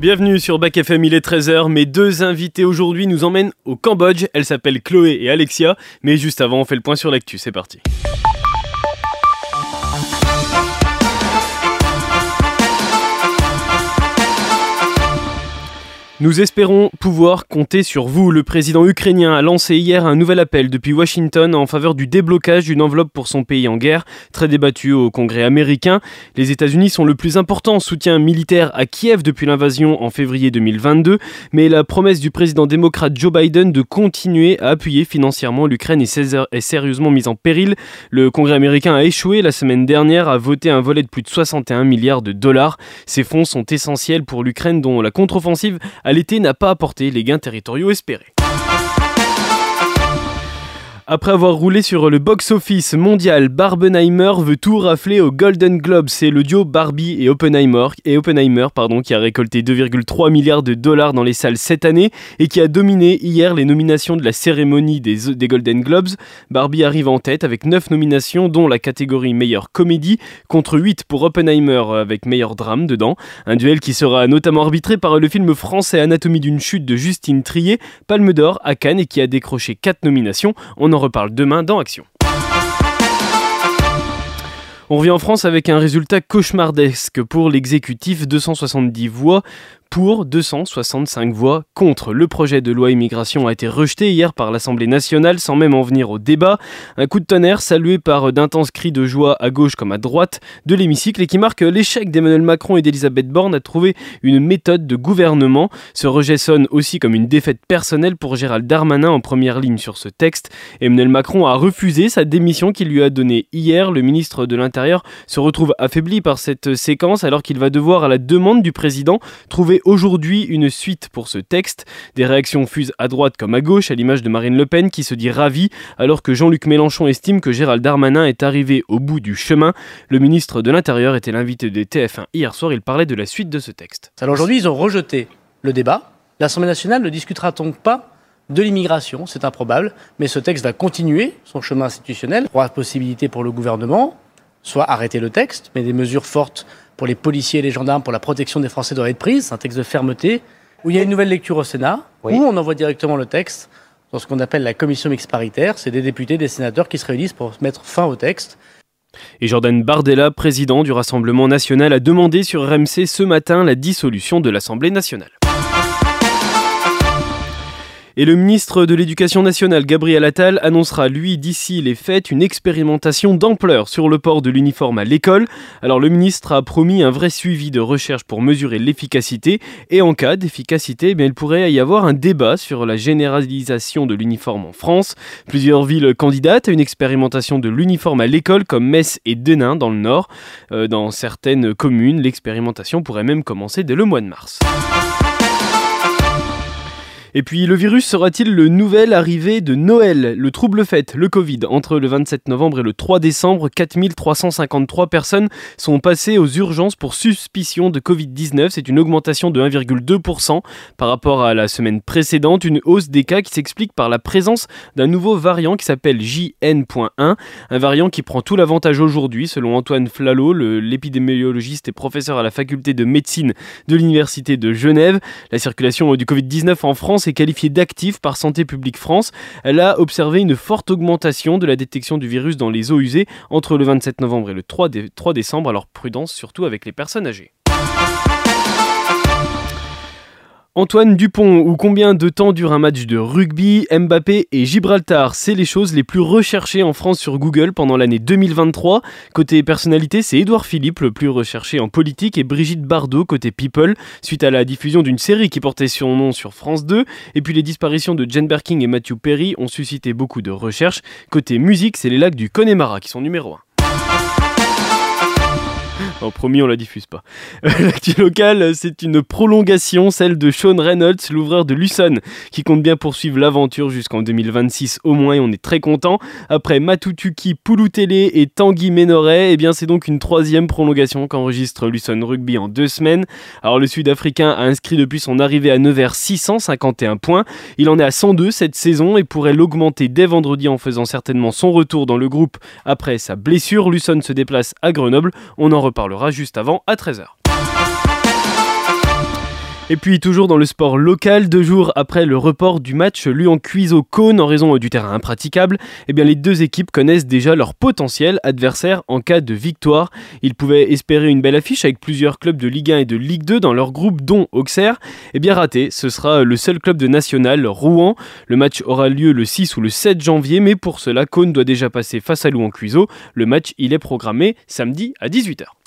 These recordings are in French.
Bienvenue sur Bac FM, il est 13h. Mes deux invités aujourd'hui nous emmènent au Cambodge. Elles s'appellent Chloé et Alexia. Mais juste avant, on fait le point sur l'actu. C'est parti. Nous espérons pouvoir compter sur vous. Le président ukrainien a lancé hier un nouvel appel depuis Washington en faveur du déblocage d'une enveloppe pour son pays en guerre, très débattu au Congrès américain. Les États-Unis sont le plus important soutien militaire à Kiev depuis l'invasion en février 2022, mais la promesse du président démocrate Joe Biden de continuer à appuyer financièrement l'Ukraine est sérieusement mise en péril. Le Congrès américain a échoué la semaine dernière à voter un volet de plus de 61 milliards de dollars. Ces fonds sont essentiels pour l'Ukraine dont la contre-offensive a l'été n'a pas apporté les gains territoriaux espérés. Après avoir roulé sur le box-office mondial, Barbenheimer veut tout rafler au Golden Globe. C'est le duo Barbie et Oppenheimer, et Oppenheimer pardon, qui a récolté 2,3 milliards de dollars dans les salles cette année et qui a dominé hier les nominations de la cérémonie des, Golden Globes. Barbie arrive en tête avec 9 nominations, dont la catégorie meilleure comédie, contre 8 pour Oppenheimer avec meilleur drame dedans. Un duel qui sera notamment arbitré par le film français Anatomie d'une chute de Justine Trier, Palme d'Or à Cannes et qui a décroché 4 nominations. Reparle demain dans Action. On revient en France avec un résultat cauchemardesque pour l'exécutif 270 voix pour 265 voix contre. Le projet de loi immigration a été rejeté hier par l'Assemblée nationale sans même en venir au débat. Un coup de tonnerre salué par d'intenses cris de joie à gauche comme à droite de l'hémicycle et qui marque l'échec d'Emmanuel Macron et d'Elisabeth Borne à trouver une méthode de gouvernement. Ce rejet sonne aussi comme une défaite personnelle pour Gérald Darmanin en première ligne sur ce texte. Emmanuel Macron a refusé sa démission qu'il lui a donnée hier. Le ministre de l'Intérieur se retrouve affaibli par cette séquence alors qu'il va devoir à la demande du président trouver aujourd'hui une suite pour ce texte. Des réactions fusent à droite comme à gauche, à l'image de Marine Le Pen qui se dit ravie, alors que Jean-Luc Mélenchon estime que Gérald Darmanin est arrivé au bout du chemin. Le ministre de l'Intérieur était l'invité de TF1 hier soir, il parlait de la suite de ce texte. Alors aujourd'hui, ils ont rejeté le débat. L'Assemblée nationale ne discutera donc pas de l'immigration, c'est improbable, mais ce texte va continuer son chemin institutionnel. Trois possibilités pour le gouvernement, soit arrêter le texte, mais des mesures fortes pour les policiers et les gendarmes, pour la protection des Français doit être prise. C'est un texte de fermeté, où il y a une nouvelle lecture au Sénat, où on envoie directement le texte dans ce qu'on appelle la commission mixte paritaire. C'est des députés, des sénateurs qui se réunissent pour mettre fin au texte. Et Jordan Bardella, président du Rassemblement national, a demandé sur RMC ce matin la dissolution de l'Assemblée nationale. Et le ministre de l'Éducation nationale, Gabriel Attal, annoncera, lui, d'ici les fêtes, une expérimentation d'ampleur sur le port de l'uniforme à l'école. Alors le ministre a promis un vrai suivi de recherche pour mesurer l'efficacité. Et en cas d'efficacité, eh il pourrait y avoir un débat sur la généralisation de l'uniforme en France. Plusieurs villes candidatent à une expérimentation de l'uniforme à l'école, comme Metz et Denain dans le Nord. Euh, dans certaines communes, l'expérimentation pourrait même commencer dès le mois de mars. Et puis le virus sera-t-il le nouvel arrivé de Noël? Le trouble fête, le Covid. Entre le 27 novembre et le 3 décembre, 4353 personnes sont passées aux urgences pour suspicion de Covid-19. C'est une augmentation de 1,2% par rapport à la semaine précédente. Une hausse des cas qui s'explique par la présence d'un nouveau variant qui s'appelle JN.1. Un variant qui prend tout l'avantage aujourd'hui, selon Antoine Flalot, l'épidémiologiste et professeur à la faculté de médecine de l'Université de Genève. La circulation du Covid-19 en France est qualifiée d'active par Santé publique France. Elle a observé une forte augmentation de la détection du virus dans les eaux usées entre le 27 novembre et le 3, 3 décembre, alors prudence surtout avec les personnes âgées. Antoine Dupont, ou combien de temps dure un match de rugby Mbappé et Gibraltar, c'est les choses les plus recherchées en France sur Google pendant l'année 2023. Côté personnalité, c'est Édouard Philippe, le plus recherché en politique, et Brigitte Bardot, côté people, suite à la diffusion d'une série qui portait son nom sur France 2. Et puis les disparitions de Jane Birkin et Matthew Perry ont suscité beaucoup de recherches. Côté musique, c'est les lacs du Connemara qui sont numéro 1. Oh, promis, on la diffuse pas. L'actu local, c'est une prolongation, celle de Sean Reynolds, l'ouvreur de Luson, qui compte bien poursuivre l'aventure jusqu'en 2026 au moins, et on est très content. Après Matutuki, Pulutele et Tanguy Ménoret, eh bien c'est donc une troisième prolongation qu'enregistre Luson Rugby en deux semaines. Alors le Sud-Africain a inscrit depuis son arrivée à Nevers 651 points. Il en est à 102 cette saison et pourrait l'augmenter dès vendredi en faisant certainement son retour dans le groupe après sa blessure. Luson se déplace à Grenoble. On en reparle juste avant à 13h. Et puis toujours dans le sport local, deux jours après le report du match Lyon Cuiseau Cône en raison du terrain impraticable, eh bien les deux équipes connaissent déjà leur potentiel adversaire en cas de victoire. Ils pouvaient espérer une belle affiche avec plusieurs clubs de Ligue 1 et de Ligue 2 dans leur groupe dont Auxerre. Eh bien raté, ce sera le seul club de national, Rouen. Le match aura lieu le 6 ou le 7 janvier, mais pour cela Cône doit déjà passer face à Lyon Cuiseau. Le match il est programmé samedi à 18h.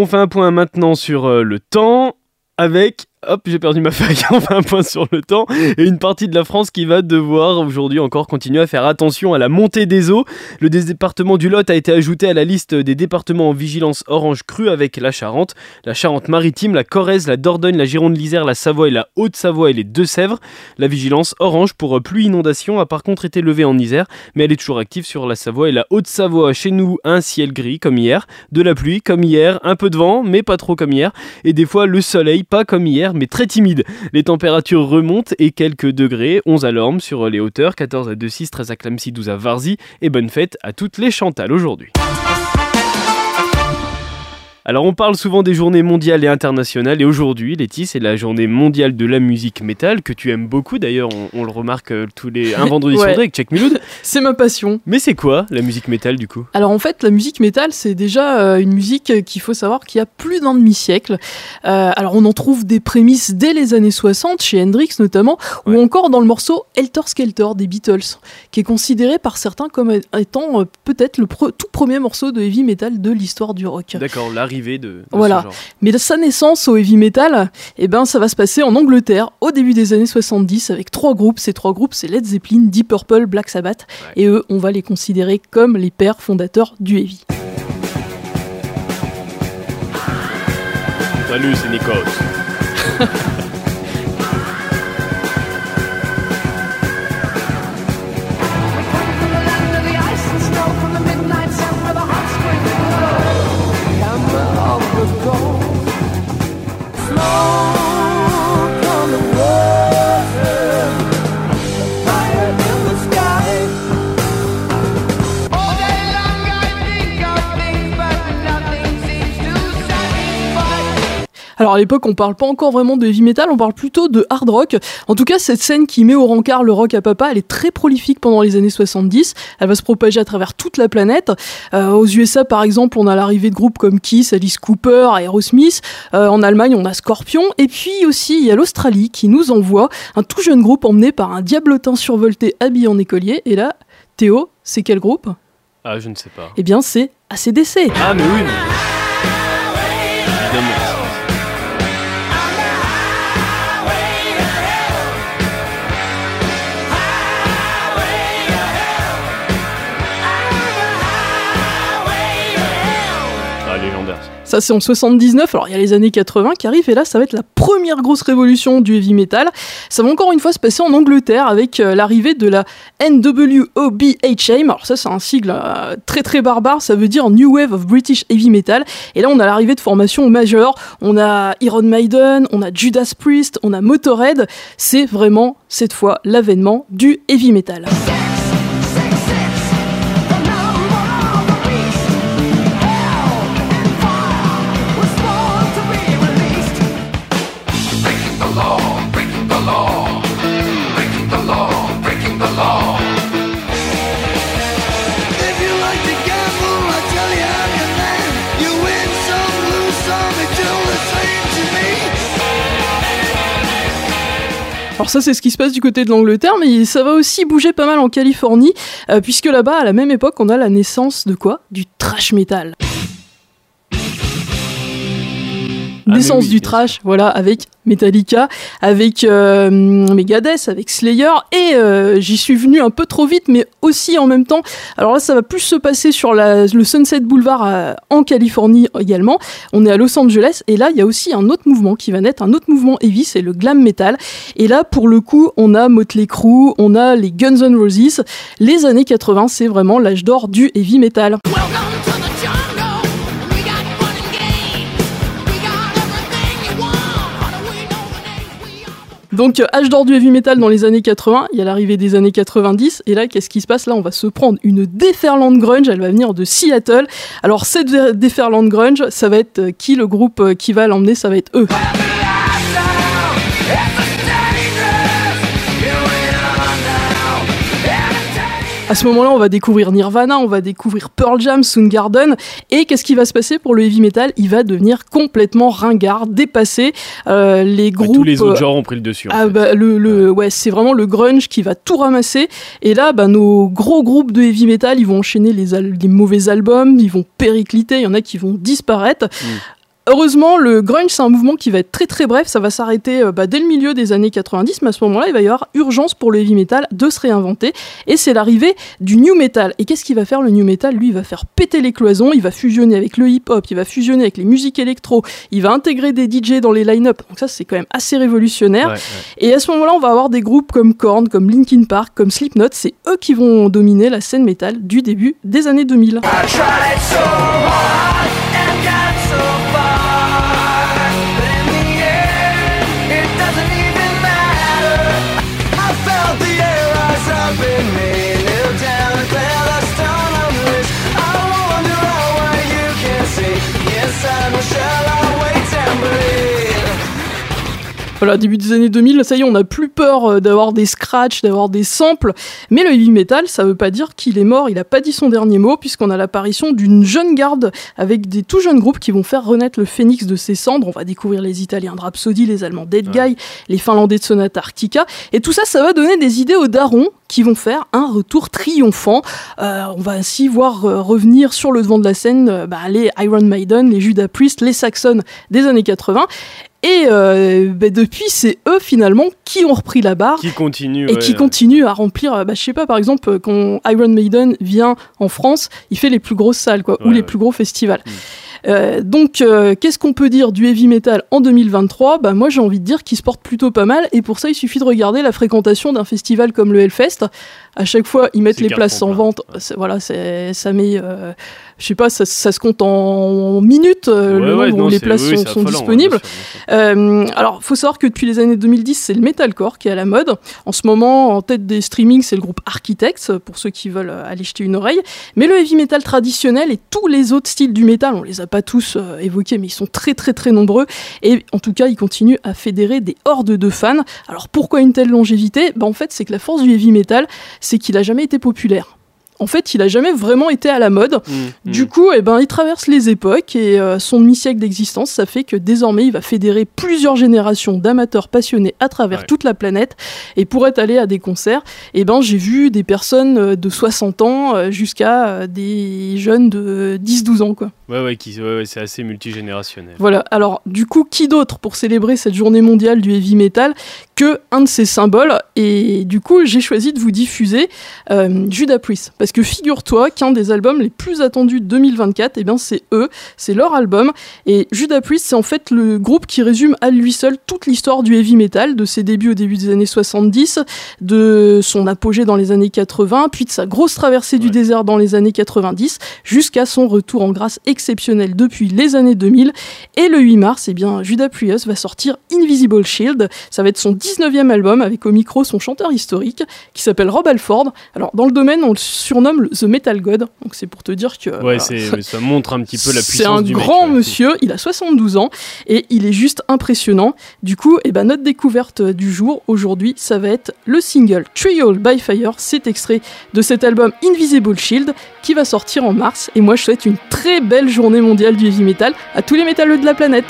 On fait un point maintenant sur euh, le temps avec Hop, j'ai perdu ma feuille. On un point sur le temps. Et une partie de la France qui va devoir aujourd'hui encore continuer à faire attention à la montée des eaux. Le département du Lot a été ajouté à la liste des départements en vigilance orange crue avec la Charente, la Charente-Maritime, la Corrèze, la Dordogne, la Gironde, l'Isère, la Savoie et la Haute-Savoie et les Deux-Sèvres. La vigilance orange pour pluie inondation a par contre été levée en Isère, mais elle est toujours active sur la Savoie et la Haute-Savoie. Chez nous, un ciel gris comme hier, de la pluie comme hier, un peu de vent, mais pas trop comme hier, et des fois le soleil, pas comme hier mais très timide. Les températures remontent et quelques degrés, 11 à Lorme sur les hauteurs, 14 à 2-6, 13 à Clamcy, 12 à Varzy, et bonne fête à toutes les Chantal aujourd'hui. Alors on parle souvent des journées mondiales et internationales et aujourd'hui, Letty, c'est la journée mondiale de la musique métal que tu aimes beaucoup. D'ailleurs, on, le remarque euh, tous les un vendredi sur deux avec Check Miloud. c'est ma passion. Mais c'est quoi la musique métal du coup? Alors en fait, la musique métal, c'est déjà euh, une musique qu'il faut savoir qu'il y a plus d'un demi-siècle. Euh, alors on en trouve des prémices dès les années 60 chez Hendrix notamment, ou encore dans le morceau Helter Skelter des Beatles, qui est considéré par certains comme étant peut-être le tout premier morceau de heavy metal de l'histoire du rock. D'accord, de, voilà. Mais sa naissance au heavy metal, eh ben, ça va se passer en Angleterre au début des années 70 avec trois groupes. Ces trois groupes, c'est Led Zeppelin, Deep Purple, Black Sabbath. Et eux, on va les considérer comme les pères fondateurs du heavy. Salut, c'est Nikos. Slow. Alors à l'époque, on parle pas encore vraiment de heavy metal, on parle plutôt de hard rock. En tout cas, cette scène qui met au rencard le rock à papa, elle est très prolifique pendant les années 70. Elle va se propager à travers toute la planète. Euh, aux USA, par exemple, on a l'arrivée de groupes comme Kiss, Alice Cooper, Aerosmith. Euh, en Allemagne, on a Scorpion. Et puis aussi, il y a l'Australie qui nous envoie un tout jeune groupe emmené par un diablotin survolté habillé en écolier. Et là, Théo, c'est quel groupe? Ah, je ne sais pas. Eh bien, c'est ACDC. Ah, mais oui. C'est en 79. Alors, il y a les années 80 qui arrivent, et là, ça va être la première grosse révolution du heavy metal. Ça va encore une fois se passer en Angleterre avec euh, l'arrivée de la NWOBHM. Alors, ça, c'est un sigle euh, très très barbare. Ça veut dire New Wave of British Heavy Metal. Et là, on a l'arrivée de formations majeures. On a Iron Maiden, on a Judas Priest, on a Motorhead. C'est vraiment, cette fois, l'avènement du heavy metal. Alors ça c'est ce qui se passe du côté de l'Angleterre, mais ça va aussi bouger pas mal en Californie, euh, puisque là-bas à la même époque on a la naissance de quoi? Du trash metal. Ah, naissance du trash, voilà, avec Metallica, avec euh, Megadeth, avec Slayer, et euh, j'y suis venu un peu trop vite, mais aussi en même temps. Alors là, ça va plus se passer sur la, le Sunset Boulevard euh, en Californie également. On est à Los Angeles, et là, il y a aussi un autre mouvement qui va naître, un autre mouvement heavy, c'est le glam metal. Et là, pour le coup, on a Motley Crue, on a les Guns N' Roses. Les années 80, c'est vraiment l'âge d'or du heavy metal. Donc, âge d'or du heavy metal dans les années 80, il y a l'arrivée des années 90, et là, qu'est-ce qui se passe? Là, on va se prendre une déferlante grunge, elle va venir de Seattle. Alors, cette déferlante grunge, ça va être qui le groupe qui va l'emmener? Ça va être eux. À ce moment-là, on va découvrir Nirvana, on va découvrir Pearl Jam, Soundgarden. Et qu'est-ce qui va se passer pour le heavy metal? Il va devenir complètement ringard, dépassé. Euh, les groupes. tous les autres genres ont pris le dessus. ah, bah, le, le, ouais, c'est vraiment le grunge qui va tout ramasser. Et là, bah, nos gros groupes de heavy metal, ils vont enchaîner les, les mauvais albums, ils vont péricliter, il y en a qui vont disparaître. Mm. Heureusement, le grunge, c'est un mouvement qui va être très très bref, ça va s'arrêter euh, bah, dès le milieu des années 90, mais à ce moment-là, il va y avoir urgence pour le heavy metal de se réinventer, et c'est l'arrivée du new metal. Et qu'est-ce qu'il va faire le new metal? Lui, il va faire péter les cloisons, il va fusionner avec le hip-hop, il va fusionner avec les musiques électro, il va intégrer des DJ dans les line-up, donc ça c'est quand même assez révolutionnaire. Et à ce moment-là, on va avoir des groupes comme Korn, comme Linkin Park, comme Slipknot, c'est eux qui vont dominer la scène metal du début des années 2000. Voilà, début des années 2000, ça y est, on n'a plus peur euh, d'avoir des scratchs, d'avoir des samples. Mais le heavy metal, ça veut pas dire qu'il est mort, il n'a pas dit son dernier mot, puisqu'on a l'apparition d'une jeune garde avec des tout jeunes groupes qui vont faire renaître le phénix de ses cendres. On va découvrir les Italiens de Rhapsody, les Allemands Dead Guy, les Finlandais de Sonata Arctica. Et tout ça, ça va donner des idées aux darons qui vont faire un retour triomphant. Euh, on va ainsi voir euh, revenir sur le devant de la scène bah, les Iron Maiden, les Judas Priest, les Saxons des années 80. Et euh, bah, depuis, c'est eux finalement qui ont repris la barre. Qui continuent. Et qui continuent à remplir. Euh, bah, je sais pas, par exemple, quand Iron Maiden vient en France, il fait les plus grosses salles, quoi, ou les plus gros festivals. Mm. Euh, donc, euh, qu'est-ce qu'on peut dire du heavy metal en 2023 Bah moi, j'ai envie de dire qu'il se porte plutôt pas mal. Et pour ça, il suffit de regarder la fréquentation d'un festival comme le Hellfest. À chaque fois, ils mettent les places en vente. Voilà, ça met je sais pas, ça, se compte en minutes euh, le nombre où les places sont, disponibles. Euh, alors, faut savoir que depuis les années 2010, c'est le metalcore qui est à la mode. En ce moment, en tête des streamings, c'est le groupe Architects, pour ceux qui veulent aller jeter une oreille. Mais le heavy metal traditionnel et tous les autres styles du metal, on les a pas tous euh, évoqués, mais ils sont très très très nombreux. Et en tout cas, ils continuent à fédérer des hordes de fans. Alors, pourquoi une telle longévité? Bah, En fait, c'est que la force du heavy metal, c'est qu'il a jamais été populaire en fait, il a jamais vraiment été à la mode. Mmh, du mmh. coup, eh ben, il traverse les époques et euh, son demi-siècle d'existence, ça fait que désormais, il va fédérer plusieurs générations d'amateurs passionnés à travers toute la planète. Et pour être allé à des concerts, eh ben, j'ai vu des personnes euh, de 60 ans euh, jusqu'à des jeunes de 10-12 ans, quoi. Ouais, ouais, ouais, c'est assez multigénérationnel. Voilà. Alors, du coup, qui d'autre pour célébrer cette journée mondiale du heavy metal que un de ces symboles? Et du coup, j'ai choisi de vous diffuser Judas Priest. Parce que figure-toi qu'un des albums les plus attendus de 2024, et eh bien c'est eux, c'est leur album. Et Judas Priest, c'est en fait le groupe qui résume à lui seul toute l'histoire du heavy metal, de ses débuts au début des années 70, de son apogée dans les années 80, puis de sa grosse traversée du désert dans les années 90, jusqu'à son retour en grâce exceptionnel depuis les années 2000. Et le 8 mars, et eh bien Judas Priest va sortir Invisible Shield. Ça va être son 19e album avec au micro son chanteur historique qui s'appelle Rob Alford. Alors dans le domaine, on le sur surnomme The Metal God. Donc c'est pour te dire que. Ouais, ça montre un petit peu la puissance C'est un grand monsieur, il a 72 ans et il est juste impressionnant. Du coup, et eh ben, notre découverte du jour aujourd'hui, ça va être le single Trial by Fire. C'est extrait de cet album Invisible Shield qui va sortir en mars. Et moi, je souhaite une très belle journée mondiale du heavy metal à tous les métalleux de la planète.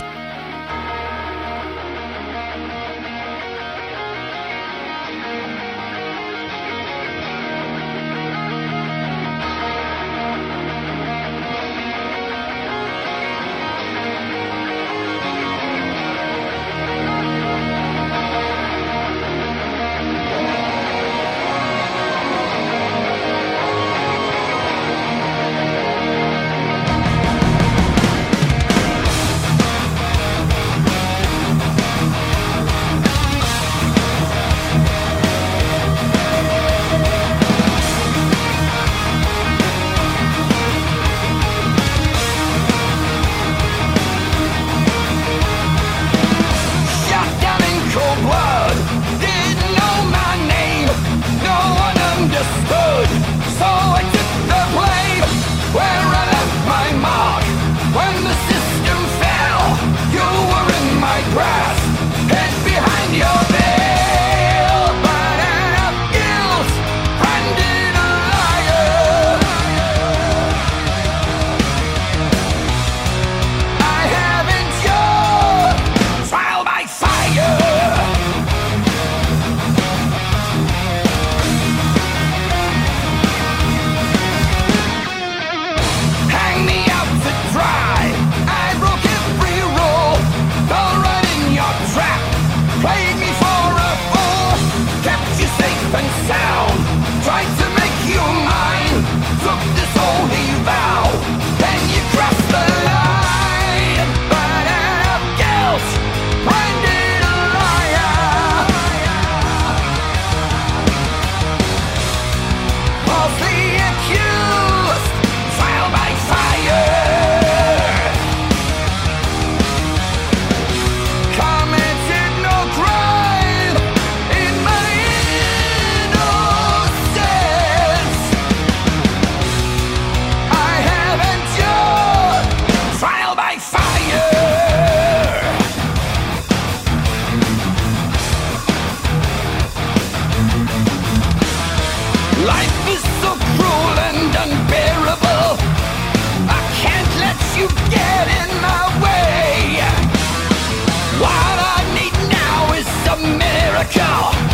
go!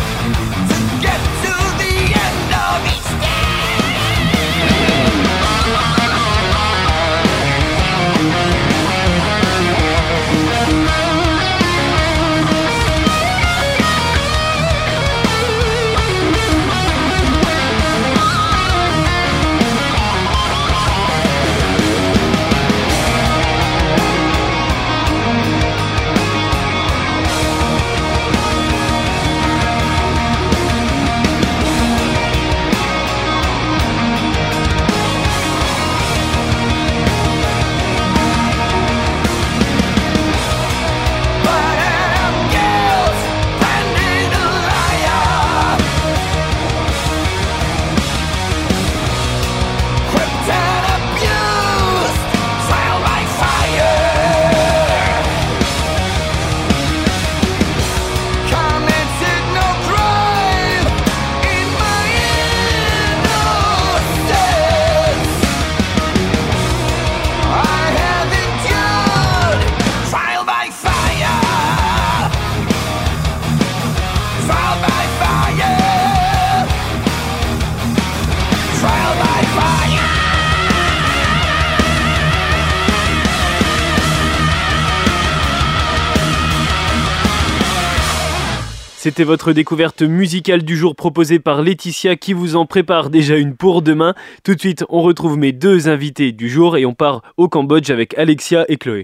C'était votre découverte musicale du jour proposée par Laetitia qui vous en prépare déjà une pour demain. Tout de suite, on retrouve mes deux invités du jour et on part au Cambodge avec Alexia et Chloé.